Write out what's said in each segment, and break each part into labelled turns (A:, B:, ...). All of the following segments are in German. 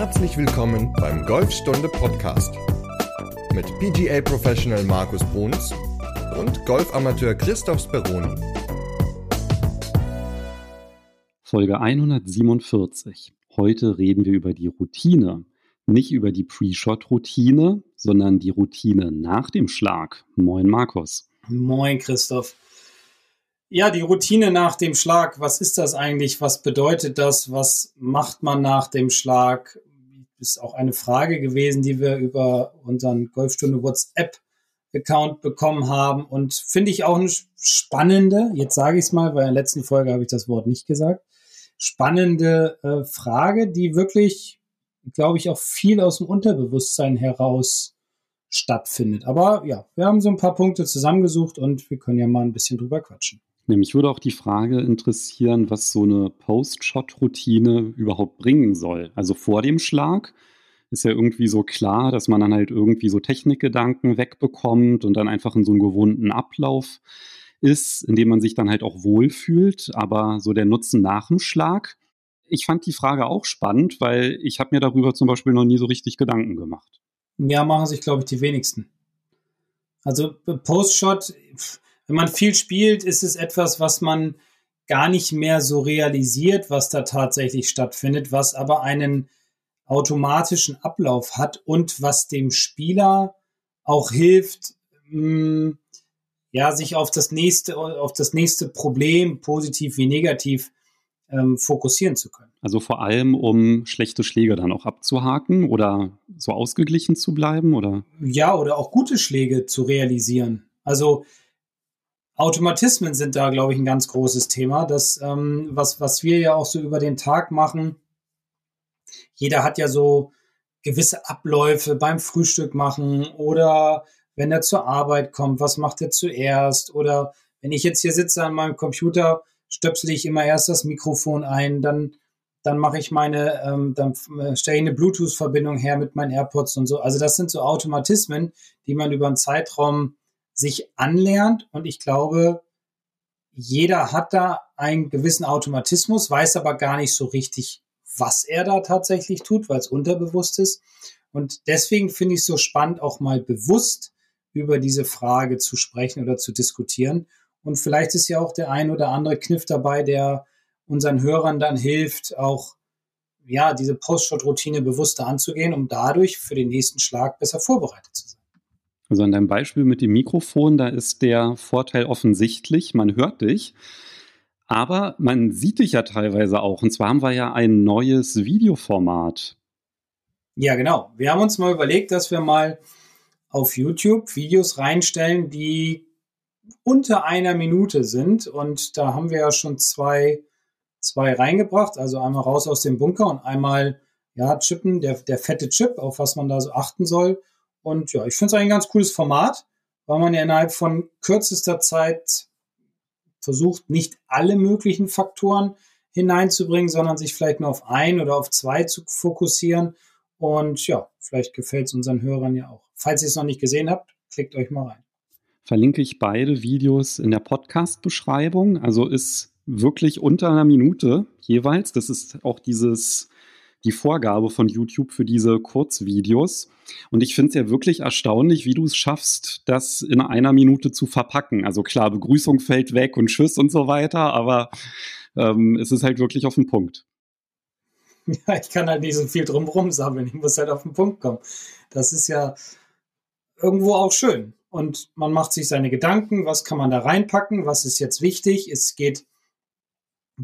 A: Herzlich willkommen beim Golfstunde Podcast mit PGA Professional Markus Bruns und Golfamateur Christoph Speroni.
B: Folge 147. Heute reden wir über die Routine. Nicht über die Pre-Shot-Routine, sondern die Routine nach dem Schlag. Moin, Markus.
C: Moin, Christoph. Ja, die Routine nach dem Schlag, was ist das eigentlich? Was bedeutet das? Was macht man nach dem Schlag? Ist auch eine Frage gewesen, die wir über unseren Golfstunde WhatsApp Account bekommen haben und finde ich auch eine spannende, jetzt sage ich es mal, weil in der letzten Folge habe ich das Wort nicht gesagt, spannende äh, Frage, die wirklich, glaube ich, auch viel aus dem Unterbewusstsein heraus stattfindet. Aber ja, wir haben so ein paar Punkte zusammengesucht und wir können ja mal ein bisschen drüber quatschen.
B: Mich würde auch die Frage interessieren, was so eine Post-Shot-Routine überhaupt bringen soll. Also vor dem Schlag ist ja irgendwie so klar, dass man dann halt irgendwie so Technikgedanken wegbekommt und dann einfach in so einen gewohnten Ablauf ist, in dem man sich dann halt auch wohlfühlt. Aber so der Nutzen nach dem Schlag, ich fand die Frage auch spannend, weil ich habe mir darüber zum Beispiel noch nie so richtig Gedanken gemacht.
C: Ja, machen sich, glaube ich, die wenigsten. Also Post-Shot, wenn man viel spielt, ist es etwas, was man gar nicht mehr so realisiert, was da tatsächlich stattfindet, was aber einen automatischen Ablauf hat und was dem Spieler auch hilft, mh, mm, ja, sich auf das nächste, auf das nächste Problem, positiv wie negativ, ähm, fokussieren zu können.
B: Also vor allem, um schlechte Schläge dann auch abzuhaken oder so ausgeglichen zu bleiben, oder?
C: Ja, oder auch gute Schläge zu realisieren. Also Automatismen sind da, glaube ich, ein ganz großes Thema. Das, ähm, was, was wir ja auch so über den Tag machen, jeder hat ja so gewisse Abläufe beim Frühstück machen oder wenn er zur Arbeit kommt, was macht er zuerst? Oder wenn ich jetzt hier sitze an meinem Computer, stöpsel ich immer erst das Mikrofon ein, dann, dann mache ich meine, ähm, dann äh, stelle ich eine Bluetooth-Verbindung her mit meinen AirPods und so. Also das sind so Automatismen, die man über einen Zeitraum sich anlernt. Und ich glaube, jeder hat da einen gewissen Automatismus, weiß aber gar nicht so richtig, was er da tatsächlich tut, weil es unterbewusst ist. Und deswegen finde ich es so spannend, auch mal bewusst über diese Frage zu sprechen oder zu diskutieren. Und vielleicht ist ja auch der ein oder andere Kniff dabei, der unseren Hörern dann hilft, auch ja, diese Post-Shot-Routine bewusster anzugehen, um dadurch für den nächsten Schlag besser vorbereitet zu sein.
B: Also an deinem Beispiel mit dem Mikrofon, da ist der Vorteil offensichtlich, man hört dich. Aber man sieht dich ja teilweise auch. Und zwar haben wir ja ein neues Videoformat.
C: Ja, genau. Wir haben uns mal überlegt, dass wir mal auf YouTube Videos reinstellen, die unter einer Minute sind. Und da haben wir ja schon zwei, zwei reingebracht. Also einmal raus aus dem Bunker und einmal, ja, Chippen, der, der fette Chip, auf was man da so achten soll. Und ja, ich finde es eigentlich ein ganz cooles Format, weil man ja innerhalb von kürzester Zeit versucht, nicht alle möglichen Faktoren hineinzubringen, sondern sich vielleicht nur auf ein oder auf zwei zu fokussieren. Und ja, vielleicht gefällt es unseren Hörern ja auch. Falls ihr es noch nicht gesehen habt, klickt euch mal rein.
B: Verlinke ich beide Videos in der Podcast-Beschreibung. Also ist wirklich unter einer Minute jeweils. Das ist auch dieses die Vorgabe von YouTube für diese Kurzvideos. Und ich finde es ja wirklich erstaunlich, wie du es schaffst, das in einer Minute zu verpacken. Also klar, Begrüßung fällt weg und Tschüss und so weiter, aber ähm, es ist halt wirklich auf den Punkt.
C: Ja, ich kann halt nicht so viel drumherum sammeln. Ich muss halt auf den Punkt kommen. Das ist ja irgendwo auch schön. Und man macht sich seine Gedanken, was kann man da reinpacken, was ist jetzt wichtig. Es geht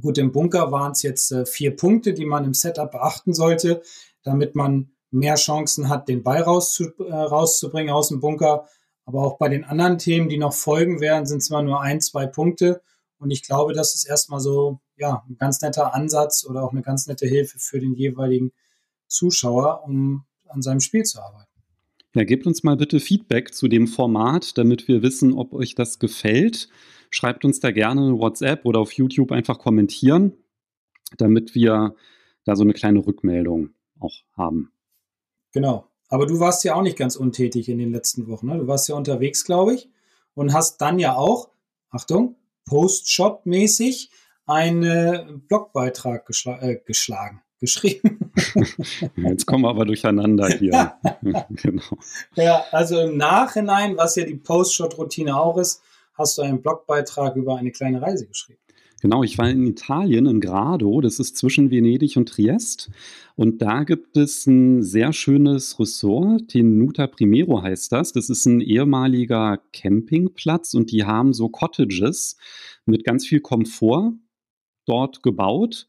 C: Gut, im Bunker waren es jetzt äh, vier Punkte, die man im Setup beachten sollte, damit man mehr Chancen hat, den Ball rauszu, äh, rauszubringen aus dem Bunker. Aber auch bei den anderen Themen, die noch folgen werden, sind zwar nur ein, zwei Punkte. Und ich glaube, das ist erstmal so, ja, ein ganz netter Ansatz oder auch eine ganz nette Hilfe für den jeweiligen Zuschauer, um an seinem Spiel zu arbeiten.
B: Ja, gebt uns mal bitte Feedback zu dem Format, damit wir wissen, ob euch das gefällt. Schreibt uns da gerne eine WhatsApp oder auf YouTube einfach kommentieren, damit wir da so eine kleine Rückmeldung auch haben.
C: Genau. Aber du warst ja auch nicht ganz untätig in den letzten Wochen. Ne? Du warst ja unterwegs, glaube ich, und hast dann ja auch, Achtung, Post-Shop-mäßig einen Blogbeitrag geschla äh, geschlagen, geschrieben.
B: Jetzt kommen wir aber durcheinander hier.
C: genau. Ja, also im Nachhinein, was ja die Post-Shot-Routine auch ist, hast du einen Blogbeitrag über eine kleine Reise geschrieben.
B: Genau, ich war in Italien, in Grado, das ist zwischen Venedig und Triest. Und da gibt es ein sehr schönes Ressort, Tenuta Primero heißt das. Das ist ein ehemaliger Campingplatz und die haben so Cottages mit ganz viel Komfort dort gebaut.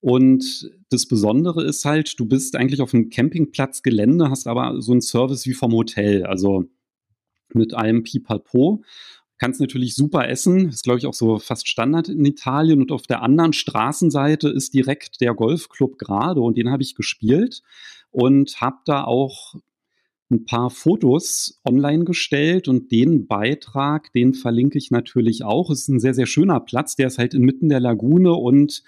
B: Und das Besondere ist halt, du bist eigentlich auf einem Campingplatzgelände, hast aber so einen Service wie vom Hotel, also mit einem Pipapo kannst natürlich super essen, ist glaube ich auch so fast Standard in Italien. Und auf der anderen Straßenseite ist direkt der Golfclub gerade und den habe ich gespielt und habe da auch ein paar Fotos online gestellt. Und den Beitrag, den verlinke ich natürlich auch. Es ist ein sehr, sehr schöner Platz, der ist halt inmitten der Lagune und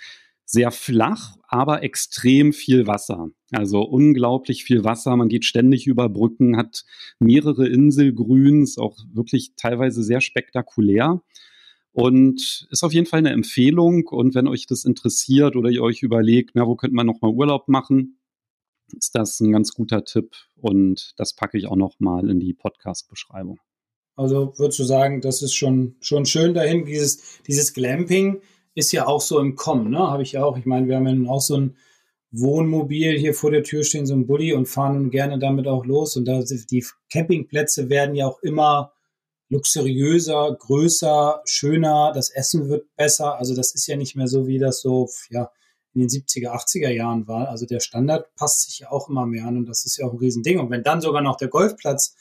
B: sehr flach, aber extrem viel Wasser. Also unglaublich viel Wasser. Man geht ständig über Brücken, hat mehrere Inselgrüns, auch wirklich teilweise sehr spektakulär. Und ist auf jeden Fall eine Empfehlung. Und wenn euch das interessiert oder ihr euch überlegt, na, wo könnte man nochmal Urlaub machen, ist das ein ganz guter Tipp. Und das packe ich auch nochmal in die Podcast-Beschreibung.
C: Also würdest du sagen, das ist schon, schon schön dahin, dieses, dieses Glamping ist ja auch so im Kommen, ne? Habe ich ja auch. Ich meine, wir haben ja auch so ein Wohnmobil hier vor der Tür stehen, so ein Bulli und fahren gerne damit auch los. Und da die Campingplätze werden ja auch immer luxuriöser, größer, schöner. Das Essen wird besser. Also das ist ja nicht mehr so, wie das so, ja, in den 70er, 80er Jahren war. Also der Standard passt sich ja auch immer mehr an und das ist ja auch ein Riesending. Und wenn dann sogar noch der Golfplatz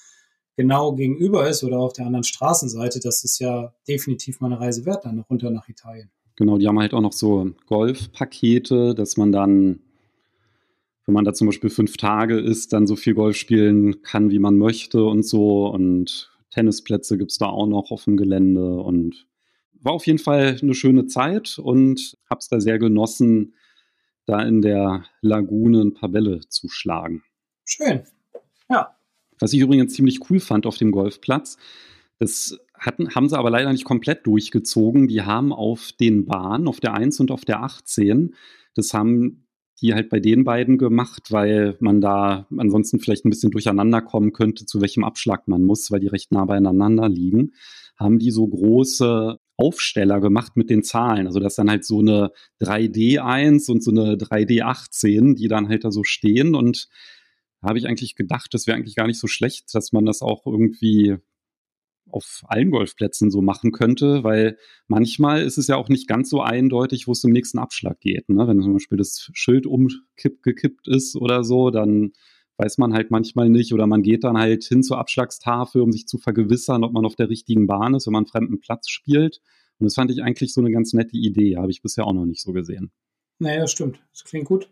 C: genau gegenüber ist oder auf der anderen Straßenseite, das ist ja definitiv mal eine Reise wert, dann runter nach Italien.
B: Genau, die haben halt auch noch so Golfpakete, dass man dann, wenn man da zum Beispiel fünf Tage ist, dann so viel Golf spielen kann, wie man möchte und so. Und Tennisplätze gibt es da auch noch auf dem Gelände. Und war auf jeden Fall eine schöne Zeit und habe es da sehr genossen, da in der Lagune ein paar Bälle zu schlagen.
C: Schön. Ja.
B: Was ich übrigens ziemlich cool fand auf dem Golfplatz, das hatten, haben sie aber leider nicht komplett durchgezogen. Die haben auf den Bahnen, auf der 1 und auf der 18, das haben die halt bei den beiden gemacht, weil man da ansonsten vielleicht ein bisschen durcheinander kommen könnte, zu welchem Abschlag man muss, weil die recht nah beieinander liegen, haben die so große Aufsteller gemacht mit den Zahlen. Also das ist dann halt so eine 3D1 und so eine 3D18, die dann halt da so stehen und habe ich eigentlich gedacht, das wäre eigentlich gar nicht so schlecht, dass man das auch irgendwie auf allen Golfplätzen so machen könnte, weil manchmal ist es ja auch nicht ganz so eindeutig, wo es zum nächsten Abschlag geht. Ne? Wenn zum Beispiel das Schild umgekippt ist oder so, dann weiß man halt manchmal nicht oder man geht dann halt hin zur Abschlagstafel, um sich zu vergewissern, ob man auf der richtigen Bahn ist, wenn man einen fremden Platz spielt. Und das fand ich eigentlich so eine ganz nette Idee, habe ich bisher auch noch nicht so gesehen.
C: Naja, stimmt. Das klingt gut.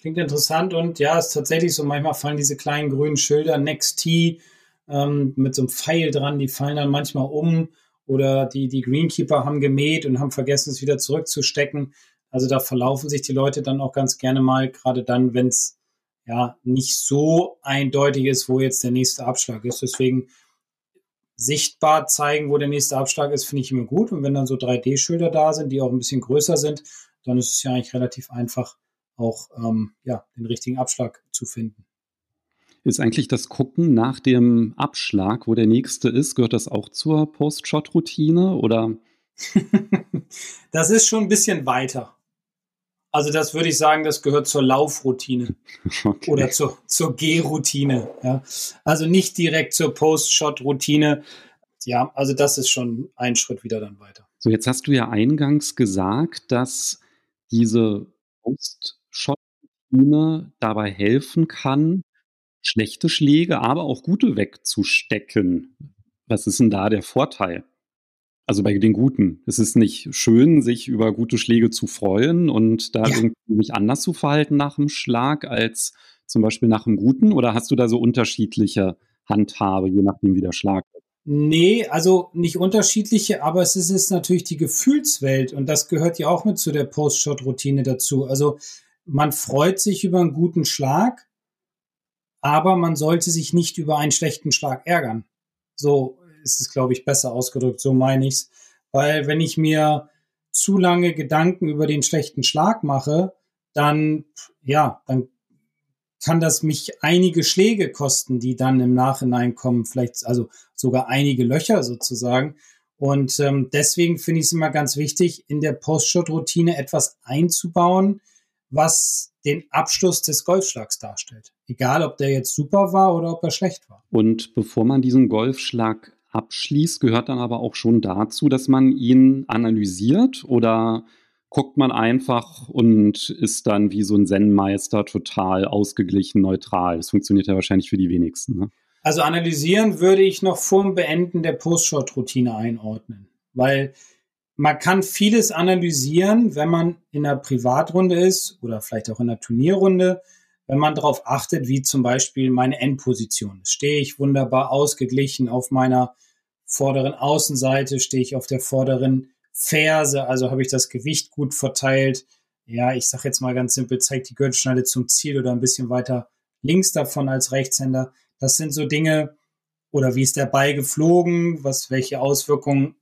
C: Klingt interessant und ja, es ist tatsächlich so, manchmal fallen diese kleinen grünen Schilder, Next Tee, ähm, mit so einem Pfeil dran, die fallen dann manchmal um oder die, die Greenkeeper haben gemäht und haben vergessen, es wieder zurückzustecken. Also da verlaufen sich die Leute dann auch ganz gerne mal, gerade dann, wenn es ja nicht so eindeutig ist, wo jetzt der nächste Abschlag ist. Deswegen sichtbar zeigen, wo der nächste Abschlag ist, finde ich immer gut. Und wenn dann so 3D-Schilder da sind, die auch ein bisschen größer sind, dann ist es ja eigentlich relativ einfach, auch ähm, ja, den richtigen Abschlag zu finden.
B: Ist eigentlich das Gucken nach dem Abschlag, wo der nächste ist, gehört das auch zur Post-Shot-Routine oder?
C: das ist schon ein bisschen weiter. Also das würde ich sagen, das gehört zur Laufroutine okay. oder zur, zur Gehroutine. Ja. Also nicht direkt zur Post-Shot-Routine. Ja, also das ist schon ein Schritt wieder dann weiter.
B: So, jetzt hast du ja eingangs gesagt, dass diese Post-Shot-Routine dabei helfen kann, schlechte Schläge, aber auch gute wegzustecken. Was ist denn da der Vorteil? Also bei den Guten. Es ist nicht schön, sich über gute Schläge zu freuen und da ja. irgendwie sich anders zu verhalten nach dem Schlag als zum Beispiel nach dem Guten? Oder hast du da so unterschiedliche Handhabe, je nachdem, wie der Schlag ist?
C: Nee, also nicht unterschiedliche, aber es ist, ist natürlich die Gefühlswelt und das gehört ja auch mit zu der Post-Shot-Routine dazu. Also man freut sich über einen guten Schlag, aber man sollte sich nicht über einen schlechten Schlag ärgern. So ist es, glaube ich, besser ausgedrückt, so meine ich's. Weil wenn ich mir zu lange Gedanken über den schlechten Schlag mache, dann, ja, dann kann das mich einige Schläge kosten, die dann im Nachhinein kommen, vielleicht also sogar einige Löcher sozusagen. Und ähm, deswegen finde ich es immer ganz wichtig, in der Post-Shot-Routine etwas einzubauen, was den Abschluss des Golfschlags darstellt. Egal, ob der jetzt super war oder ob er schlecht war.
B: Und bevor man diesen Golfschlag abschließt, gehört dann aber auch schon dazu, dass man ihn analysiert oder guckt man einfach und ist dann wie so ein Zen-Meister total ausgeglichen, neutral. Das funktioniert ja wahrscheinlich für die wenigsten. Ne?
C: Also analysieren würde ich noch vorm Beenden der Post-Shot-Routine einordnen, weil man kann vieles analysieren, wenn man in einer Privatrunde ist oder vielleicht auch in einer Turnierrunde, wenn man darauf achtet, wie zum Beispiel meine Endposition. Stehe ich wunderbar ausgeglichen auf meiner vorderen Außenseite, stehe ich auf der vorderen Ferse, also habe ich das Gewicht gut verteilt. Ja, ich sage jetzt mal ganz simpel, zeigt die Gürtelschneide zum Ziel oder ein bisschen weiter links davon als Rechtshänder. Das sind so Dinge, oder wie ist der Ball geflogen, was, welche Auswirkungen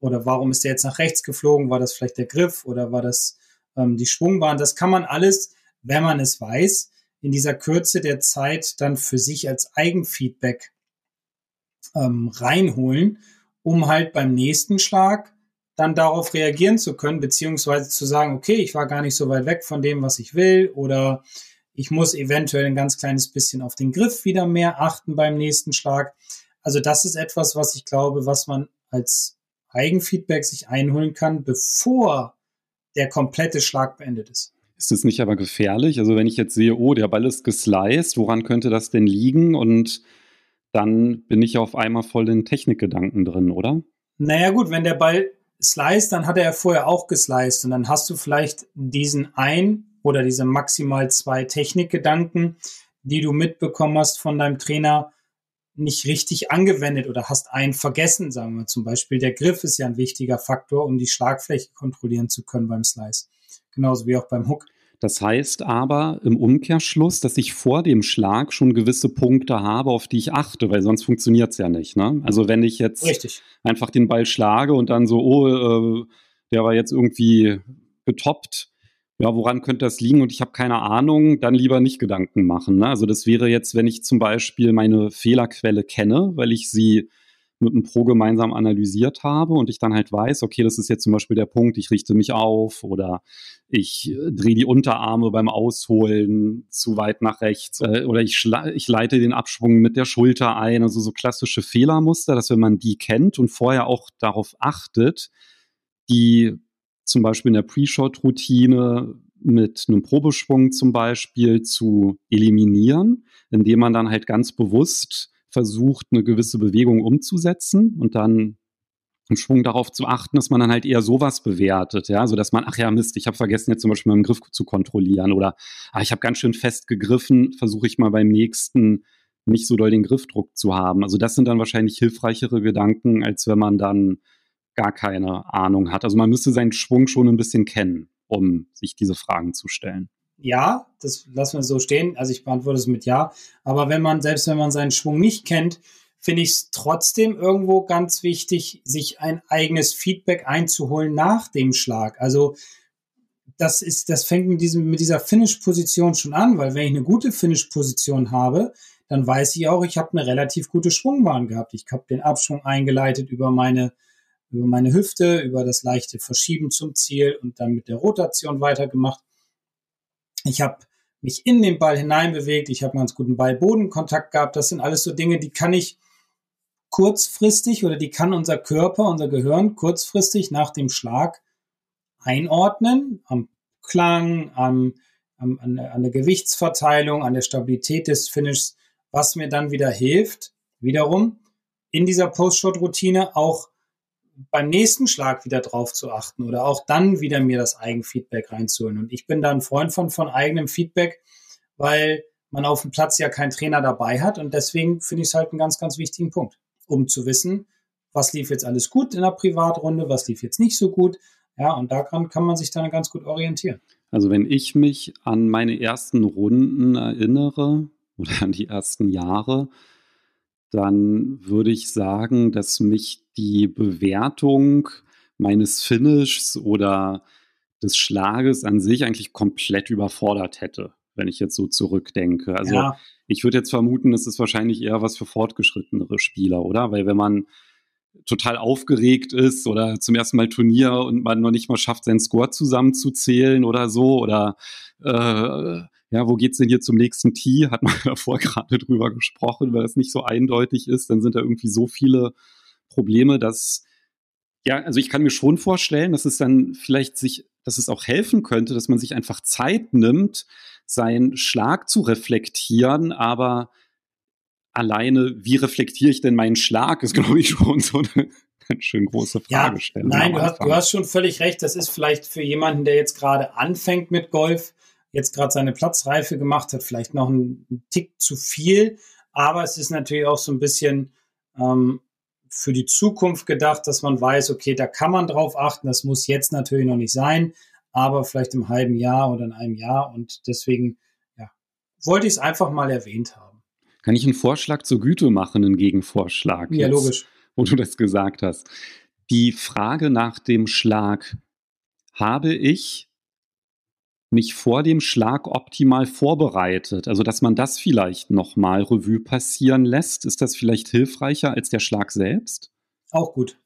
C: oder warum ist der jetzt nach rechts geflogen? War das vielleicht der Griff oder war das ähm, die Schwungbahn? Das kann man alles, wenn man es weiß, in dieser Kürze der Zeit dann für sich als Eigenfeedback ähm, reinholen, um halt beim nächsten Schlag dann darauf reagieren zu können, beziehungsweise zu sagen, okay, ich war gar nicht so weit weg von dem, was ich will, oder ich muss eventuell ein ganz kleines bisschen auf den Griff wieder mehr achten beim nächsten Schlag. Also das ist etwas, was ich glaube, was man als Eigenfeedback sich einholen kann, bevor der komplette Schlag beendet ist.
B: Ist es nicht aber gefährlich? Also wenn ich jetzt sehe, oh, der Ball ist gesliced, woran könnte das denn liegen? Und dann bin ich auf einmal voll in Technikgedanken drin, oder?
C: Naja gut, wenn der Ball sliced, dann hat er vorher auch gesliced und dann hast du vielleicht diesen ein oder diese maximal zwei Technikgedanken, die du mitbekommen hast von deinem Trainer, nicht richtig angewendet oder hast einen vergessen, sagen wir zum Beispiel. Der Griff ist ja ein wichtiger Faktor, um die Schlagfläche kontrollieren zu können beim Slice. Genauso wie auch beim Hook.
B: Das heißt aber im Umkehrschluss, dass ich vor dem Schlag schon gewisse Punkte habe, auf die ich achte, weil sonst funktioniert es ja nicht. Ne? Also wenn ich jetzt
C: Richtig.
B: einfach den Ball schlage und dann so, oh, äh, der war jetzt irgendwie getoppt, ja, woran könnte das liegen und ich habe keine Ahnung, dann lieber nicht Gedanken machen. Ne? Also das wäre jetzt, wenn ich zum Beispiel meine Fehlerquelle kenne, weil ich sie mit einem Pro gemeinsam analysiert habe und ich dann halt weiß, okay, das ist jetzt zum Beispiel der Punkt, ich richte mich auf oder ich äh, drehe die Unterarme beim Ausholen zu weit nach rechts äh, oder ich, ich leite den Abschwung mit der Schulter ein, also so klassische Fehlermuster, dass wenn man die kennt und vorher auch darauf achtet, die zum Beispiel in der Pre-Shot-Routine mit einem Probeschwung zum Beispiel zu eliminieren, indem man dann halt ganz bewusst versucht, eine gewisse Bewegung umzusetzen und dann im Schwung darauf zu achten, dass man dann halt eher sowas bewertet, ja, so dass man, ach ja, Mist, ich habe vergessen jetzt zum Beispiel meinen Griff zu kontrollieren oder ah, ich habe ganz schön fest gegriffen, versuche ich mal beim nächsten nicht so doll den Griffdruck zu haben. Also das sind dann wahrscheinlich hilfreichere Gedanken, als wenn man dann gar keine Ahnung hat. Also man müsste seinen Schwung schon ein bisschen kennen, um sich diese Fragen zu stellen
C: ja, das lassen wir so stehen. Also ich beantworte es mit ja. Aber wenn man, selbst wenn man seinen Schwung nicht kennt, finde ich es trotzdem irgendwo ganz wichtig, sich ein eigenes Feedback einzuholen nach dem Schlag. Also das ist, das fängt mit diesem, mit dieser Finish-Position schon an, weil wenn ich eine gute Finish-Position habe, dann weiß ich auch, ich habe eine relativ gute Schwungbahn gehabt. Ich habe den Abschwung eingeleitet über meine, über meine Hüfte, über das leichte Verschieben zum Ziel und dann mit der Rotation weitergemacht. Ich habe mich in den Ball hineinbewegt, ich habe einen ganz guten Ball-Bodenkontakt gehabt. Das sind alles so Dinge, die kann ich kurzfristig oder die kann unser Körper, unser Gehirn kurzfristig nach dem Schlag einordnen, am Klang, am, am, an, an der Gewichtsverteilung, an der Stabilität des Finishes, was mir dann wieder hilft, wiederum in dieser Post-Shot-Routine auch beim nächsten Schlag wieder drauf zu achten oder auch dann wieder mir das Eigenfeedback reinzuholen. Und ich bin da ein Freund von, von eigenem Feedback, weil man auf dem Platz ja keinen Trainer dabei hat. Und deswegen finde ich es halt einen ganz, ganz wichtigen Punkt, um zu wissen, was lief jetzt alles gut in der Privatrunde, was lief jetzt nicht so gut. Ja, und daran kann man sich dann ganz gut orientieren.
B: Also wenn ich mich an meine ersten Runden erinnere oder an die ersten Jahre, dann würde ich sagen, dass mich die Bewertung meines Finishs oder des Schlages an sich eigentlich komplett überfordert hätte. wenn ich jetzt so zurückdenke. Also ja. ich würde jetzt vermuten, es ist wahrscheinlich eher was für fortgeschrittenere Spieler, oder? Weil wenn man total aufgeregt ist oder zum ersten Mal Turnier und man noch nicht mal schafft, seinen Score zusammenzuzählen oder so oder äh, ja, wo geht's denn hier zum nächsten Tee? Hat man davor gerade drüber gesprochen, weil es nicht so eindeutig ist, dann sind da irgendwie so viele Probleme, dass ja, also ich kann mir schon vorstellen, dass es dann vielleicht sich, dass es auch helfen könnte, dass man sich einfach Zeit nimmt, seinen Schlag zu reflektieren, aber alleine, wie reflektiere ich denn meinen Schlag, ist, glaube ich, schon so eine ganz schön große Fragestellung.
C: Ja, nein, du hast, du hast schon völlig recht. Das ist vielleicht für jemanden, der jetzt gerade anfängt mit Golf, jetzt gerade seine Platzreife gemacht hat, vielleicht noch ein, Tick zu viel. Aber es ist natürlich auch so ein bisschen ähm, für die Zukunft gedacht, dass man weiß, okay, da kann man drauf achten. Das muss jetzt natürlich noch nicht sein, aber vielleicht im halben Jahr oder in einem Jahr. Und deswegen ja, wollte ich es einfach mal erwähnt haben.
B: Kann ich einen Vorschlag zur Güte machen, einen Gegenvorschlag?
C: Ja, jetzt, logisch.
B: Wo du das gesagt hast. Die Frage nach dem Schlag habe ich mich vor dem Schlag optimal vorbereitet. Also, dass man das vielleicht nochmal Revue passieren lässt. Ist das vielleicht hilfreicher als der Schlag selbst?
C: Auch gut.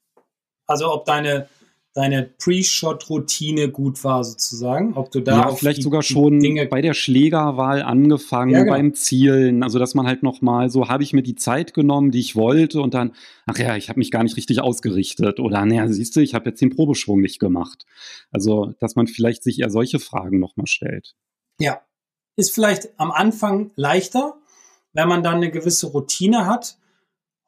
C: Also, ob deine, deine Pre-Shot-Routine gut war, sozusagen. Ob du da.
B: Ja, vielleicht sogar schon Dinge bei der Schlägerwahl angefangen, ja, genau. beim Zielen. Also, dass man halt nochmal so, habe ich mir die Zeit genommen, die ich wollte und dann, ach ja, ich habe mich gar nicht richtig ausgerichtet. Oder, naja, siehst du, ich habe jetzt den Probeschwung nicht gemacht. Also, dass man vielleicht sich eher solche Fragen nochmal stellt.
C: Ja. Ist vielleicht am Anfang leichter, wenn man dann eine gewisse Routine hat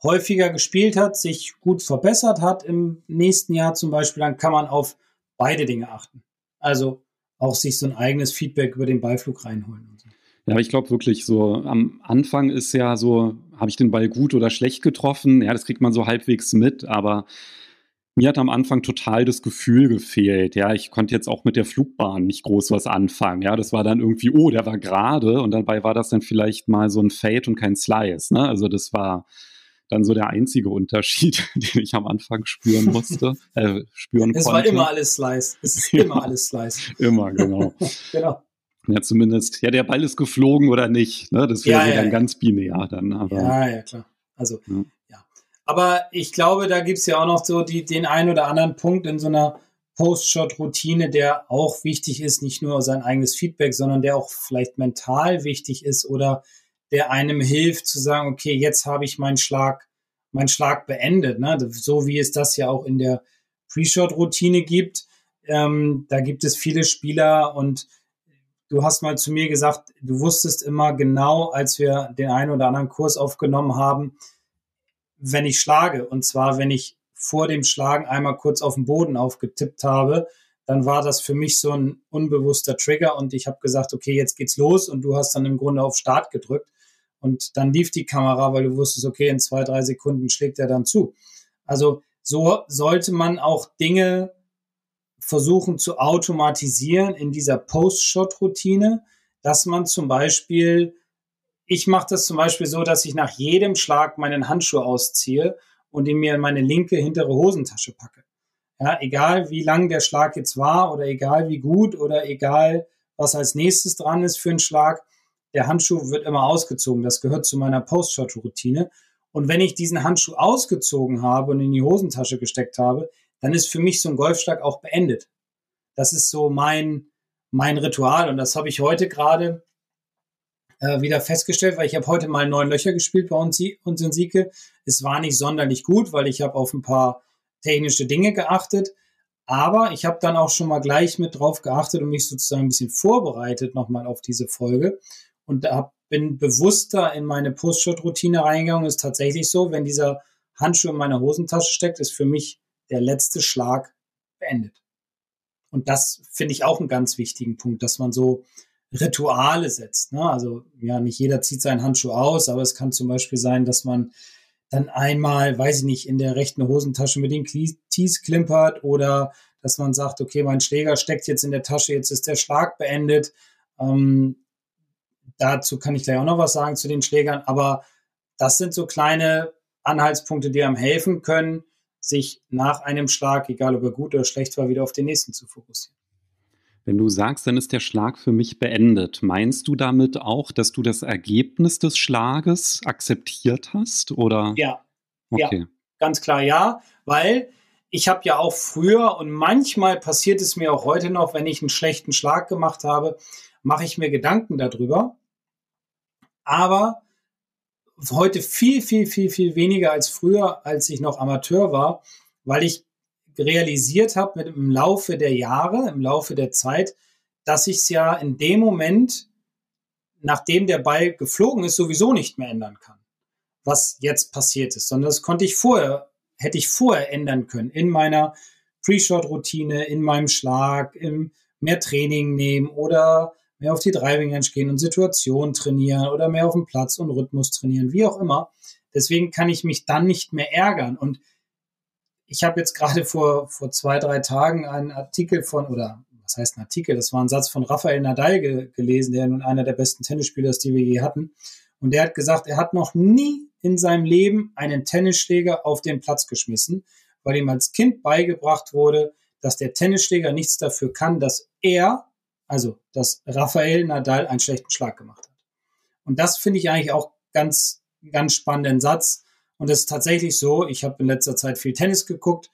C: häufiger gespielt hat, sich gut verbessert hat im nächsten Jahr zum Beispiel, dann kann man auf beide Dinge achten. Also auch sich so ein eigenes Feedback über den Beiflug reinholen. So.
B: Ja, ich glaube wirklich so, am Anfang ist ja so, habe ich den Ball gut oder schlecht getroffen? Ja, das kriegt man so halbwegs mit, aber mir hat am Anfang total das Gefühl gefehlt. Ja, ich konnte jetzt auch mit der Flugbahn nicht groß was anfangen. Ja, das war dann irgendwie, oh, der war gerade und dabei war das dann vielleicht mal so ein Fade und kein Slice. Ne? Also das war, dann so der einzige Unterschied, den ich am Anfang spüren musste, äh, spüren
C: es
B: konnte.
C: Es war immer alles Slice. Es ist immer alles Slice.
B: immer, genau. genau. Ja, zumindest, ja, der Ball ist geflogen oder nicht. Ne? Das wäre ja, ja, dann ganz binär dann. Aber,
C: ja, ja, klar. Also, ja. ja. Aber ich glaube, da gibt es ja auch noch so die, den einen oder anderen Punkt in so einer Post-Shot-Routine, der auch wichtig ist, nicht nur sein eigenes Feedback, sondern der auch vielleicht mental wichtig ist oder der einem hilft zu sagen, okay, jetzt habe ich meinen Schlag, meinen Schlag beendet. Ne? So wie es das ja auch in der Pre-Shot-Routine gibt. Ähm, da gibt es viele Spieler und du hast mal zu mir gesagt, du wusstest immer genau, als wir den einen oder anderen Kurs aufgenommen haben, wenn ich schlage. Und zwar, wenn ich vor dem Schlagen einmal kurz auf den Boden aufgetippt habe, dann war das für mich so ein unbewusster Trigger und ich habe gesagt, okay, jetzt geht's los und du hast dann im Grunde auf Start gedrückt und dann lief die Kamera, weil du wusstest, okay, in zwei, drei Sekunden schlägt er dann zu. Also so sollte man auch Dinge versuchen zu automatisieren in dieser Post-Shot-Routine, dass man zum Beispiel, ich mache das zum Beispiel so, dass ich nach jedem Schlag meinen Handschuh ausziehe und ihn mir in meine linke hintere Hosentasche packe. Ja, egal wie lang der Schlag jetzt war oder egal wie gut oder egal was als nächstes dran ist für einen Schlag, der Handschuh wird immer ausgezogen. Das gehört zu meiner Post-Shot-Routine. Und wenn ich diesen Handschuh ausgezogen habe und in die Hosentasche gesteckt habe, dann ist für mich so ein Golfschlag auch beendet. Das ist so mein, mein Ritual. Und das habe ich heute gerade äh, wieder festgestellt, weil ich habe heute mal neun Löcher gespielt bei uns, uns in Sieke. Es war nicht sonderlich gut, weil ich habe auf ein paar technische Dinge geachtet. Aber ich habe dann auch schon mal gleich mit drauf geachtet und mich sozusagen ein bisschen vorbereitet nochmal auf diese Folge und hab, bin bewusster in meine Post-Shot-Routine reingegangen. Ist tatsächlich so, wenn dieser Handschuh in meiner Hosentasche steckt, ist für mich der letzte Schlag beendet. Und das finde ich auch einen ganz wichtigen Punkt, dass man so Rituale setzt. Ne? Also ja, nicht jeder zieht seinen Handschuh aus, aber es kann zum Beispiel sein, dass man dann einmal, weiß ich nicht, in der rechten Hosentasche mit den Tees klimpert oder dass man sagt, okay, mein Schläger steckt jetzt in der Tasche, jetzt ist der Schlag beendet. Ähm, Dazu kann ich gleich auch noch was sagen zu den Schlägern, aber das sind so kleine Anhaltspunkte, die einem helfen können, sich nach einem Schlag, egal ob er gut oder schlecht war, wieder auf den nächsten zu fokussieren.
B: Wenn du sagst, dann ist der Schlag für mich beendet, meinst du damit auch, dass du das Ergebnis des Schlages akzeptiert hast? Oder?
C: Ja. Okay. Ja, ganz klar ja, weil ich habe ja auch früher und manchmal passiert es mir auch heute noch, wenn ich einen schlechten Schlag gemacht habe, mache ich mir Gedanken darüber. Aber heute viel, viel, viel, viel weniger als früher, als ich noch Amateur war, weil ich realisiert habe mit im Laufe der Jahre, im Laufe der Zeit, dass ich es ja in dem Moment, nachdem der Ball geflogen ist, sowieso nicht mehr ändern kann, was jetzt passiert ist, sondern das konnte ich vorher, hätte ich vorher ändern können in meiner Pre-Shot-Routine, in meinem Schlag, im mehr Training nehmen oder mehr auf die Driving Range gehen und Situationen trainieren oder mehr auf dem Platz und Rhythmus trainieren, wie auch immer. Deswegen kann ich mich dann nicht mehr ärgern und ich habe jetzt gerade vor, vor zwei, drei Tagen einen Artikel von, oder was heißt ein Artikel? Das war ein Satz von Rafael Nadal ge gelesen, der nun einer der besten Tennisspieler ist, die wir je hatten. Und der hat gesagt, er hat noch nie in seinem Leben einen Tennisschläger auf den Platz geschmissen, weil ihm als Kind beigebracht wurde, dass der Tennisschläger nichts dafür kann, dass er, also dass Rafael Nadal einen schlechten Schlag gemacht hat. Und das finde ich eigentlich auch ganz, ganz spannenden Satz, und es ist tatsächlich so, ich habe in letzter Zeit viel Tennis geguckt.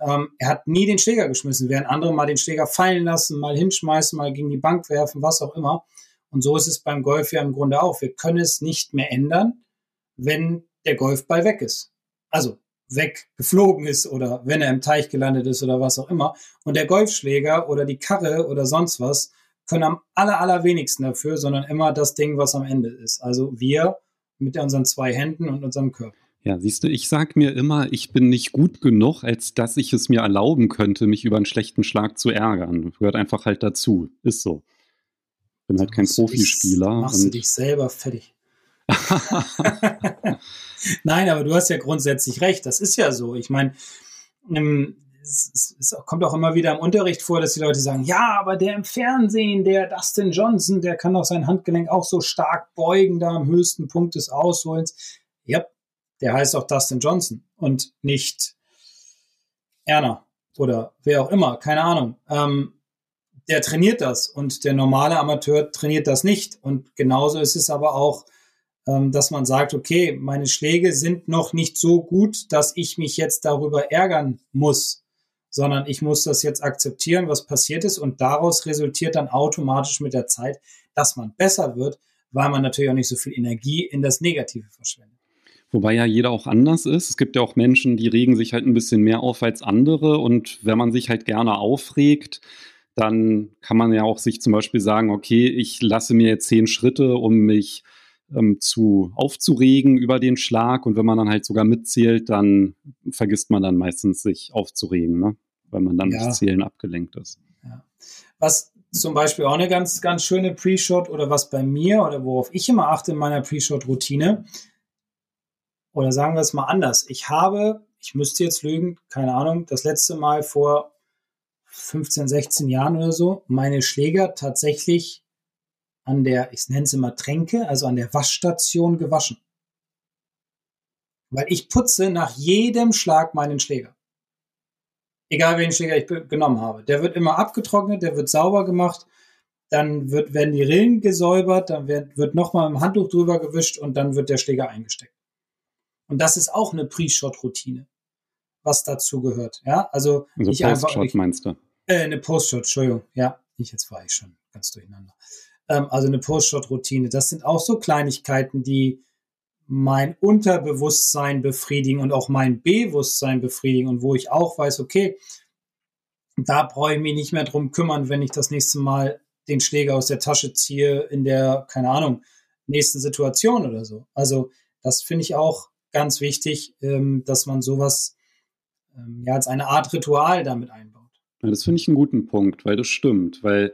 C: Ähm, er hat nie den Schläger geschmissen, während andere mal den Schläger fallen lassen, mal hinschmeißen, mal gegen die Bank werfen, was auch immer. Und so ist es beim Golf ja im Grunde auch. Wir können es nicht mehr ändern, wenn der Golfball weg ist. Also weggeflogen ist oder wenn er im Teich gelandet ist oder was auch immer. Und der Golfschläger oder die Karre oder sonst was können am aller, allerwenigsten dafür, sondern immer das Ding, was am Ende ist. Also wir mit unseren zwei Händen und unserem Körper.
B: Ja, siehst du, ich sag mir immer, ich bin nicht gut genug, als dass ich es mir erlauben könnte, mich über einen schlechten Schlag zu ärgern. Gehört einfach halt dazu. Ist so. Bin halt kein Profispieler.
C: Machst du dich selber fertig. Nein, aber du hast ja grundsätzlich recht. Das ist ja so. Ich meine, ähm, es, es, kommt auch immer wieder im Unterricht vor, dass die Leute sagen, ja, aber der im Fernsehen, der Dustin Johnson, der kann doch sein Handgelenk auch so stark beugen da am höchsten Punkt des Ausholens. Ja, der heißt auch Dustin Johnson und nicht Erna oder wer auch immer, keine Ahnung. Ähm, der trainiert das und der normale Amateur trainiert das nicht. Und genauso ist es aber auch, ähm, dass man sagt, okay, meine Schläge sind noch nicht so gut, dass ich mich jetzt darüber ärgern muss, sondern ich muss das jetzt akzeptieren, was passiert ist. Und daraus resultiert dann automatisch mit der Zeit, dass man besser wird, weil man natürlich auch nicht so viel Energie in das Negative verschwendet.
B: Wobei ja jeder auch anders ist. Es gibt ja auch Menschen, die regen sich halt ein bisschen mehr auf als andere. Und wenn man sich halt gerne aufregt, dann kann man ja auch sich zum Beispiel sagen, okay, ich lasse mir jetzt zehn Schritte, um mich ähm, zu aufzuregen über den Schlag. Und wenn man dann halt sogar mitzählt, dann vergisst man dann meistens sich aufzuregen, ne? weil man dann ja. durch Zählen abgelenkt ist.
C: Ja. Was zum Beispiel auch eine ganz, ganz schöne Pre-Shot oder was bei mir oder worauf ich immer achte in meiner Pre-Shot-Routine, oder sagen wir es mal anders. Ich habe, ich müsste jetzt lügen, keine Ahnung, das letzte Mal vor 15, 16 Jahren oder so, meine Schläger tatsächlich an der, ich nenne es immer Tränke, also an der Waschstation gewaschen. Weil ich putze nach jedem Schlag meinen Schläger. Egal welchen Schläger ich genommen habe. Der wird immer abgetrocknet, der wird sauber gemacht, dann wird, werden die Rillen gesäubert, dann wird, wird nochmal im Handtuch drüber gewischt und dann wird der Schläger eingesteckt. Und das ist auch eine Pre-Shot-Routine, was dazu gehört. Ja, also,
B: also. Ich, meinst du?
C: Äh, eine Post-Shot, Entschuldigung. Ja, ich jetzt war ich schon ganz durcheinander. Ähm, also eine Post-Shot-Routine. Das sind auch so Kleinigkeiten, die mein Unterbewusstsein befriedigen und auch mein Bewusstsein befriedigen und wo ich auch weiß, okay, da brauche ich mich nicht mehr drum kümmern, wenn ich das nächste Mal den Schläger aus der Tasche ziehe in der, keine Ahnung, nächsten Situation oder so. Also das finde ich auch ganz wichtig, ähm, dass man sowas ähm, ja als eine Art Ritual damit einbaut.
B: Ja, das finde ich einen guten Punkt, weil das stimmt, weil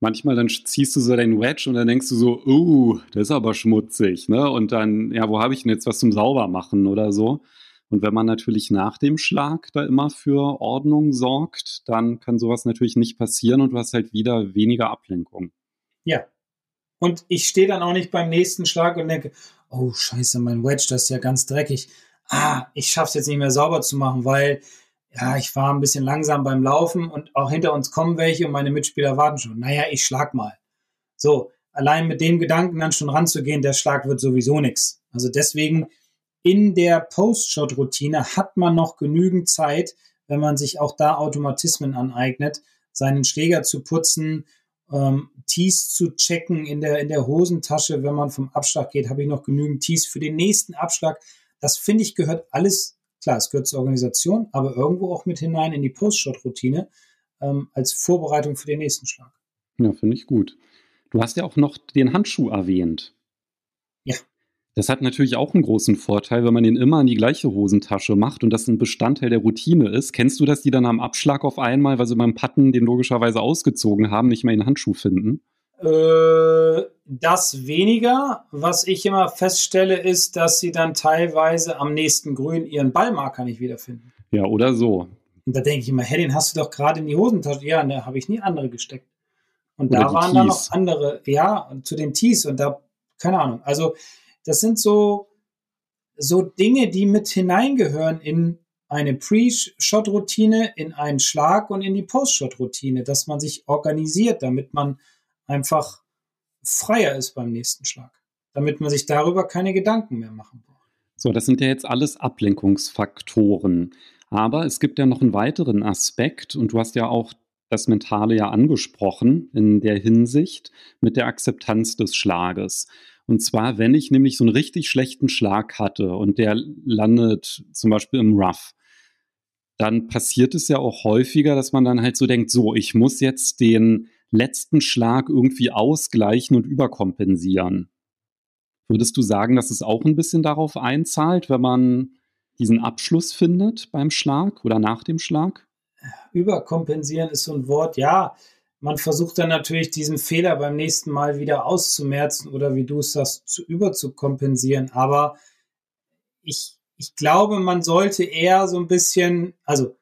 B: manchmal dann ziehst du so deinen Wedge und dann denkst du so, uh, das ist aber schmutzig, ne? Und dann, ja, wo habe ich denn jetzt was zum Saubermachen oder so? Und wenn man natürlich nach dem Schlag da immer für Ordnung sorgt, dann kann sowas natürlich nicht passieren und du hast halt wieder weniger Ablenkung.
C: Ja. Und ich stehe dann auch nicht beim nächsten Schlag und denke, oh scheiße, mein Wedge, das ist ja ganz dreckig. Ah, ich schaff's jetzt nicht mehr sauber zu machen, weil ja, ich war ein bisschen langsam beim Laufen und auch hinter uns kommen welche und meine Mitspieler warten schon. Naja, ich schlag mal. So, allein mit dem Gedanken dann schon ranzugehen, der Schlag wird sowieso nichts. Also deswegen in der Post-Shot-Routine hat man noch genügend Zeit, wenn man sich auch da Automatismen aneignet, seinen Schläger zu putzen, ähm, Tees zu checken in der, in der Hosentasche, wenn man vom Abschlag geht, habe ich noch genügend Tees für den nächsten Abschlag. Das finde ich gehört alles, klar, es gehört zur Organisation, aber irgendwo auch mit hinein in die Post-Shot-Routine ähm, als Vorbereitung für den nächsten Schlag.
B: Ja, finde ich gut. Du hast ja auch noch den Handschuh erwähnt.
C: Ja.
B: Das hat natürlich auch einen großen Vorteil, wenn man den immer in die gleiche Hosentasche macht und das ein Bestandteil der Routine ist. Kennst du das, die dann am Abschlag auf einmal, weil sie beim Patten den logischerweise ausgezogen haben, nicht mehr den Handschuh finden?
C: Äh, das weniger. Was ich immer feststelle, ist, dass sie dann teilweise am nächsten Grün ihren Ballmarker nicht wiederfinden.
B: Ja, oder so.
C: Und da denke ich immer, hey, den hast du doch gerade in die Hosentasche. Ja, da habe ich nie andere gesteckt. Und oder da waren dann noch andere, ja, zu den Tees und da, keine Ahnung. Also, das sind so, so Dinge, die mit hineingehören in eine Pre-Shot-Routine, in einen Schlag und in die Post-Shot-Routine, dass man sich organisiert, damit man einfach freier ist beim nächsten Schlag, damit man sich darüber keine Gedanken mehr machen braucht.
B: So, das sind ja jetzt alles Ablenkungsfaktoren. Aber es gibt ja noch einen weiteren Aspekt und du hast ja auch das Mentale ja angesprochen in der Hinsicht mit der Akzeptanz des Schlages. Und zwar, wenn ich nämlich so einen richtig schlechten Schlag hatte und der landet zum Beispiel im Rough, dann passiert es ja auch häufiger, dass man dann halt so denkt, so, ich muss jetzt den letzten Schlag irgendwie ausgleichen und überkompensieren. Würdest du sagen, dass es auch ein bisschen darauf einzahlt, wenn man diesen Abschluss findet beim Schlag oder nach dem Schlag?
C: Überkompensieren ist so ein Wort, ja man versucht dann natürlich diesen Fehler beim nächsten Mal wieder auszumerzen oder wie du es sagst, zu überzukompensieren. Aber ich, ich glaube, man sollte eher so ein bisschen, also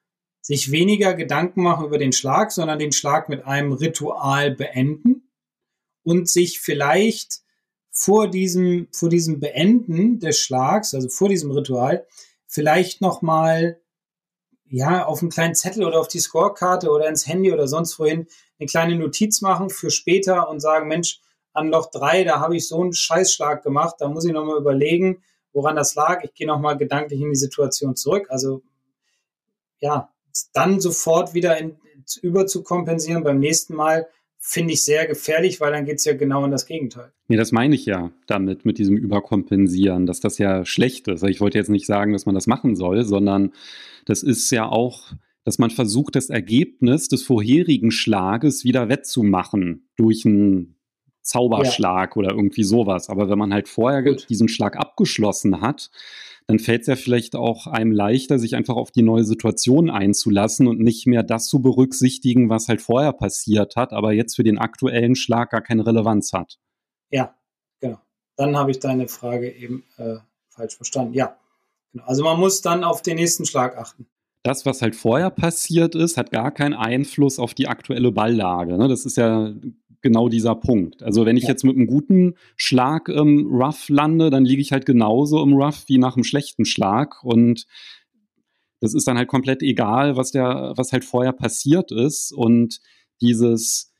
C: sich weniger Gedanken machen über den Schlag, sondern den Schlag mit einem Ritual beenden und sich vielleicht vor diesem, vor diesem Beenden des Schlags, also vor diesem Ritual, vielleicht nochmal ja, auf einen kleinen Zettel oder auf die Scorekarte oder ins Handy oder sonst wohin eine kleine Notiz machen für später und sagen, Mensch, an Loch drei, da habe ich so einen Scheißschlag gemacht, da muss ich nochmal überlegen, woran das lag. Ich gehe nochmal gedanklich in die Situation zurück. Also ja, dann sofort wieder in, über zu kompensieren beim nächsten Mal, finde ich sehr gefährlich, weil dann geht es ja genau in das Gegenteil.
B: Nee, das meine ich ja damit, mit diesem Überkompensieren, dass das ja schlecht ist. Ich wollte jetzt nicht sagen, dass man das machen soll, sondern das ist ja auch dass man versucht, das Ergebnis des vorherigen Schlages wieder wettzumachen durch einen Zauberschlag ja. oder irgendwie sowas. Aber wenn man halt vorher Gut. diesen Schlag abgeschlossen hat, dann fällt es ja vielleicht auch einem leichter, sich einfach auf die neue Situation einzulassen und nicht mehr das zu berücksichtigen, was halt vorher passiert hat, aber jetzt für den aktuellen Schlag gar keine Relevanz hat.
C: Ja, genau. Dann habe ich deine Frage eben äh, falsch verstanden. Ja, genau. Also man muss dann auf den nächsten Schlag achten
B: das, was halt vorher passiert ist, hat gar keinen Einfluss auf die aktuelle Balllage. Ne? Das ist ja genau dieser Punkt. Also wenn ich jetzt mit einem guten Schlag im Rough lande, dann liege ich halt genauso im Rough wie nach einem schlechten Schlag und das ist dann halt komplett egal, was der, was halt vorher passiert ist und dieses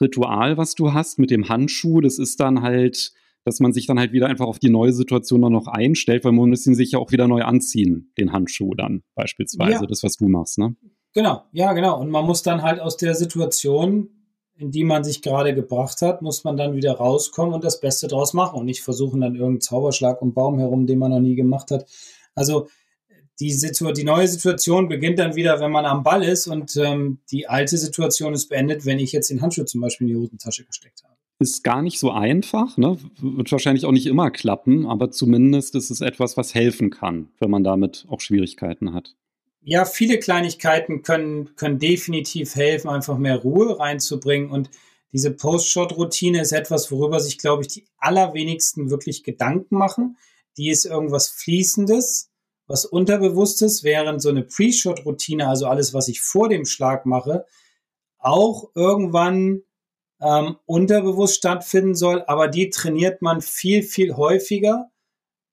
B: Ritual, was du hast mit dem Handschuh, das ist dann halt dass man sich dann halt wieder einfach auf die neue Situation dann noch einstellt, weil man muss ihn sich ja auch wieder neu anziehen, den Handschuh dann beispielsweise, ja. das, was du machst, ne?
C: Genau, ja, genau. Und man muss dann halt aus der Situation, in die man sich gerade gebracht hat, muss man dann wieder rauskommen und das Beste draus machen und nicht versuchen, dann irgendeinen Zauberschlag um Baum herum, den man noch nie gemacht hat. Also die, Situ die neue Situation beginnt dann wieder, wenn man am Ball ist und ähm, die alte Situation ist beendet, wenn ich jetzt den Handschuh zum Beispiel in die Hosentasche gesteckt habe
B: ist gar nicht so einfach, ne? wird wahrscheinlich auch nicht immer klappen, aber zumindest ist es etwas, was helfen kann, wenn man damit auch Schwierigkeiten hat.
C: Ja, viele Kleinigkeiten können, können definitiv helfen, einfach mehr Ruhe reinzubringen. Und diese Post-Shot-Routine ist etwas, worüber sich, glaube ich, die allerwenigsten wirklich Gedanken machen. Die ist irgendwas Fließendes, was Unterbewusstes, während so eine Pre-Shot-Routine, also alles, was ich vor dem Schlag mache, auch irgendwann ähm, unterbewusst stattfinden soll, aber die trainiert man viel, viel häufiger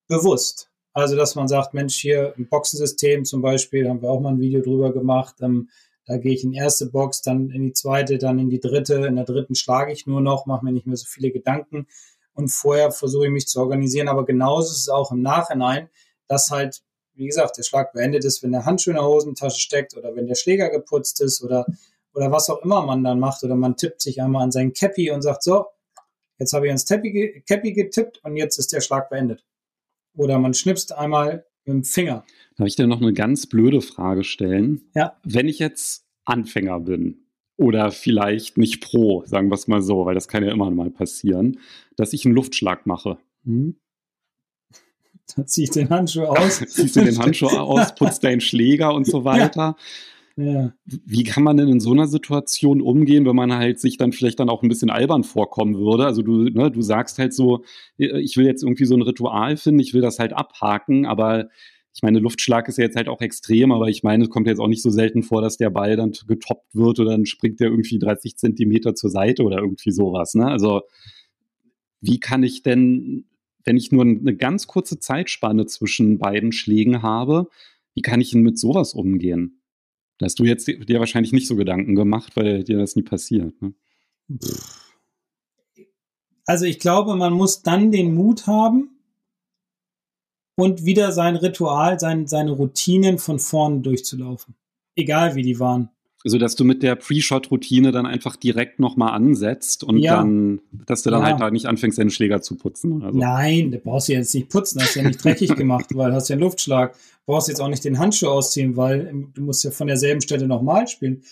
C: bewusst. Also, dass man sagt, Mensch, hier im Boxensystem zum Beispiel, haben wir auch mal ein Video drüber gemacht. Ähm, da gehe ich in die erste Box, dann in die zweite, dann in die dritte. In der dritten schlage ich nur noch, mache mir nicht mehr so viele Gedanken. Und vorher versuche ich mich zu organisieren. Aber genauso ist es auch im Nachhinein, dass halt, wie gesagt, der Schlag beendet ist, wenn der Handschuh in der Hosentasche steckt oder wenn der Schläger geputzt ist oder, oder was auch immer man dann macht. Oder man tippt sich einmal an seinen Cappy und sagt, so, jetzt habe ich ans Cappy getippt und jetzt ist der Schlag beendet. Oder man schnipst einmal mit dem Finger.
B: Darf ich dir noch eine ganz blöde Frage stellen?
C: Ja.
B: Wenn ich jetzt Anfänger bin oder vielleicht nicht Pro, sagen wir es mal so, weil das kann ja immer mal passieren, dass ich einen Luftschlag mache. Hm?
C: Da ziehe ich den Handschuh aus.
B: Ziehst du den Handschuh aus, putzt deinen Schläger und so weiter. Ja.
C: Ja.
B: Wie kann man denn in so einer Situation umgehen, wenn man halt sich dann vielleicht dann auch ein bisschen albern vorkommen würde? Also du, ne, du sagst halt so, äh, ich will jetzt irgendwie so ein Ritual finden, ich will das halt abhaken, aber ich meine, Luftschlag ist ja jetzt halt auch extrem, aber ich meine, es kommt jetzt auch nicht so selten vor, dass der Ball dann getoppt wird oder dann springt der irgendwie 30 Zentimeter zur Seite oder irgendwie sowas. Ne? Also wie kann ich denn, wenn ich nur eine ganz kurze Zeitspanne zwischen beiden Schlägen habe, wie kann ich denn mit sowas umgehen? Da hast du jetzt dir wahrscheinlich nicht so Gedanken gemacht, weil dir das nie passiert. Ne?
C: Also ich glaube, man muss dann den Mut haben und wieder sein Ritual, sein, seine Routinen von vorne durchzulaufen. Egal wie die waren.
B: Also, dass du mit der Pre-Shot-Routine dann einfach direkt nochmal ansetzt und ja. dann, dass du dann ja. halt da nicht anfängst, deinen Schläger zu putzen oder so.
C: Nein, da brauchst du jetzt nicht putzen, hast ja nicht dreckig gemacht, weil hast ja einen Luftschlag. Brauchst jetzt auch nicht den Handschuh ausziehen, weil du musst ja von derselben Stelle nochmal spielen.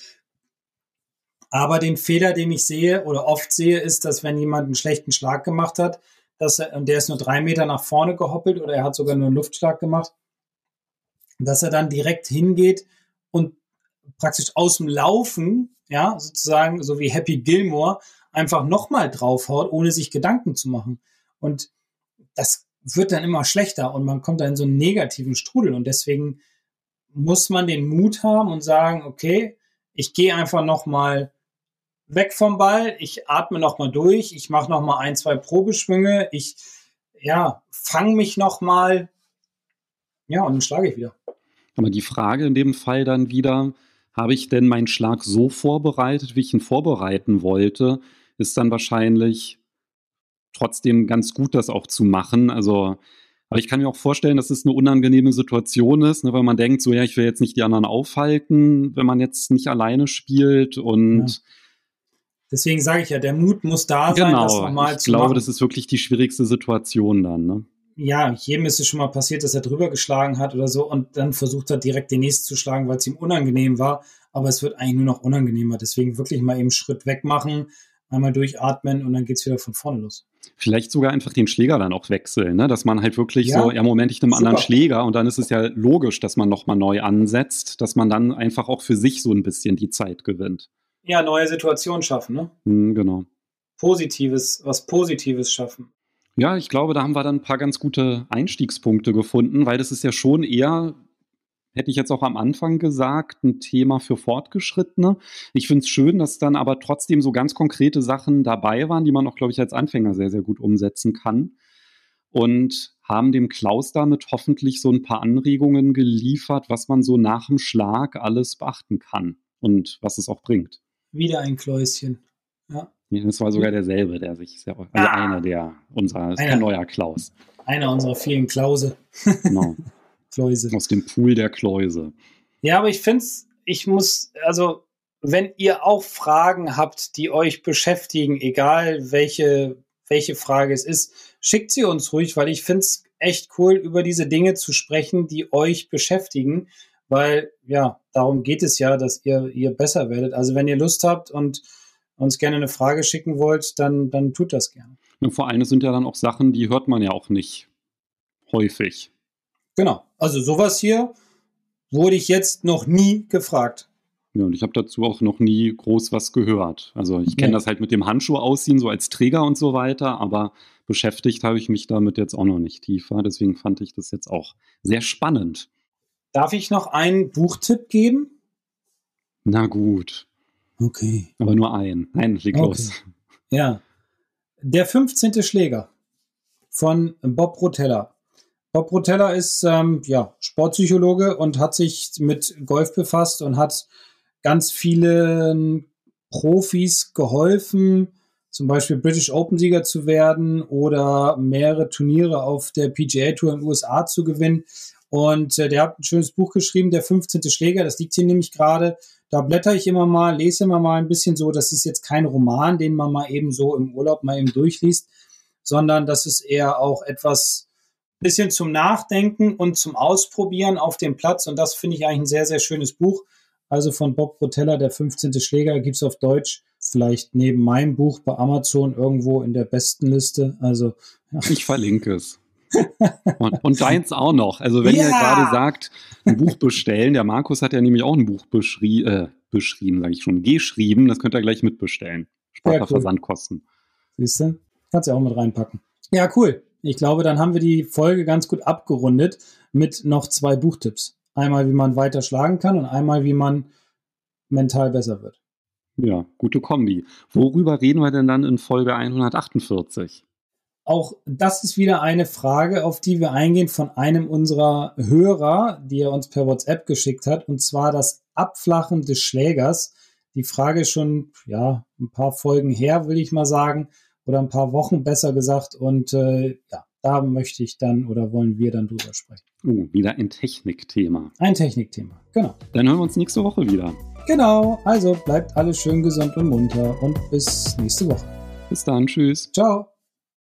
C: Aber den Fehler, den ich sehe oder oft sehe, ist, dass wenn jemand einen schlechten Schlag gemacht hat, dass er, und der ist nur drei Meter nach vorne gehoppelt oder er hat sogar nur einen Luftschlag gemacht, dass er dann direkt hingeht und praktisch aus dem Laufen, ja, sozusagen, so wie Happy Gilmore, einfach nochmal draufhaut, ohne sich Gedanken zu machen. Und das wird dann immer schlechter und man kommt dann in so einen negativen Strudel. Und deswegen muss man den Mut haben und sagen, okay, ich gehe einfach nochmal weg vom Ball, ich atme nochmal durch, ich mache nochmal ein, zwei Probeschwünge, ich ja, fange mich nochmal, ja, und dann schlage ich wieder.
B: Aber die Frage in dem Fall dann wieder, habe ich denn meinen Schlag so vorbereitet, wie ich ihn vorbereiten wollte, ist dann wahrscheinlich trotzdem ganz gut, das auch zu machen. Also, aber ich kann mir auch vorstellen, dass es eine unangenehme Situation ist, ne, weil man denkt, so ja, ich will jetzt nicht die anderen aufhalten, wenn man jetzt nicht alleine spielt und ja.
C: Deswegen sage ich ja, der Mut muss da sein,
B: genau. das normal ich zu glaube, machen. das ist wirklich die schwierigste Situation dann. Ne?
C: Ja, jedem ist es schon mal passiert, dass er drüber geschlagen hat oder so und dann versucht hat, direkt den nächsten zu schlagen, weil es ihm unangenehm war. Aber es wird eigentlich nur noch unangenehmer. Deswegen wirklich mal eben Schritt weg machen, einmal durchatmen und dann geht es wieder von vorne los.
B: Vielleicht sogar einfach den Schläger dann auch wechseln, ne? dass man halt wirklich ja, so, ja, Moment, ich nehme einen anderen Schläger und dann ist es ja logisch, dass man nochmal neu ansetzt, dass man dann einfach auch für sich so ein bisschen die Zeit gewinnt.
C: Ja, neue Situationen schaffen, ne?
B: Hm, genau.
C: Positives, was Positives schaffen.
B: Ja, ich glaube, da haben wir dann ein paar ganz gute Einstiegspunkte gefunden, weil das ist ja schon eher, hätte ich jetzt auch am Anfang gesagt, ein Thema für Fortgeschrittene. Ich finde es schön, dass dann aber trotzdem so ganz konkrete Sachen dabei waren, die man auch, glaube ich, als Anfänger sehr, sehr gut umsetzen kann. Und haben dem Klaus damit hoffentlich so ein paar Anregungen geliefert, was man so nach dem Schlag alles beachten kann und was es auch bringt.
C: Wieder ein Kläuschen. Ja.
B: Das war sogar derselbe, der sich sehr, also ah, einer der unserer, ist einer, kein neuer Klaus.
C: Einer unserer vielen Klause.
B: Genau. Kläuse. Aus dem Pool der Kläuse.
C: Ja, aber ich finde es, ich muss, also, wenn ihr auch Fragen habt, die euch beschäftigen, egal welche, welche Frage es ist, schickt sie uns ruhig, weil ich finde es echt cool, über diese Dinge zu sprechen, die euch beschäftigen, weil, ja, darum geht es ja, dass ihr, ihr besser werdet. Also, wenn ihr Lust habt und uns gerne eine Frage schicken wollt, dann, dann tut das gerne.
B: Und vor allem sind ja dann auch Sachen, die hört man ja auch nicht häufig.
C: Genau. Also sowas hier wurde ich jetzt noch nie gefragt.
B: Ja, und ich habe dazu auch noch nie groß was gehört. Also ich kenne nee. das halt mit dem Handschuh ausziehen, so als Träger und so weiter, aber beschäftigt habe ich mich damit jetzt auch noch nicht tiefer. Deswegen fand ich das jetzt auch sehr spannend.
C: Darf ich noch einen Buchtipp geben?
B: Na gut.
C: Okay.
B: Aber nur ein. Ein leg okay. los.
C: Ja. Der 15. Schläger von Bob Rotella. Bob Rotella ist ähm, ja, Sportpsychologe und hat sich mit Golf befasst und hat ganz vielen Profis geholfen, zum Beispiel British Open-Sieger zu werden oder mehrere Turniere auf der PGA Tour in den USA zu gewinnen. Und äh, der hat ein schönes Buch geschrieben, der 15. Schläger, das liegt hier nämlich gerade. Da blätter ich immer mal, lese immer mal ein bisschen so. Das ist jetzt kein Roman, den man mal eben so im Urlaub mal eben durchliest, sondern das ist eher auch etwas bisschen zum Nachdenken und zum Ausprobieren auf dem Platz. Und das finde ich eigentlich ein sehr, sehr schönes Buch. Also von Bob Rotella, der 15. Schläger, gibt es auf Deutsch. Vielleicht neben meinem Buch bei Amazon irgendwo in der besten Liste. Also
B: ja. ich verlinke es. Und, und, deins auch noch. Also wenn ja. ihr gerade sagt, ein Buch bestellen, der Markus hat ja nämlich auch ein Buch beschrie äh, beschrieben, sage ich schon, geschrieben, das könnt ihr gleich mitbestellen. Spart ja, cool. Versandkosten.
C: Siehst du? Kannst du auch mit reinpacken. Ja, cool. Ich glaube, dann haben wir die Folge ganz gut abgerundet mit noch zwei Buchtipps. Einmal, wie man weiter schlagen kann und einmal, wie man mental besser wird.
B: Ja, gute Kombi. Worüber reden wir denn dann in Folge 148?
C: Auch das ist wieder eine Frage, auf die wir eingehen von einem unserer Hörer, die er uns per WhatsApp geschickt hat, und zwar das Abflachen des Schlägers. Die Frage ist schon, ja, ein paar Folgen her, will ich mal sagen oder ein paar Wochen besser gesagt. Und äh, ja, da möchte ich dann oder wollen wir dann drüber sprechen.
B: Oh, wieder ein Technikthema.
C: Ein Technikthema, genau.
B: Dann hören wir uns nächste Woche wieder.
C: Genau, also bleibt alles schön gesund und munter und bis nächste Woche.
B: Bis dann, tschüss.
C: Ciao.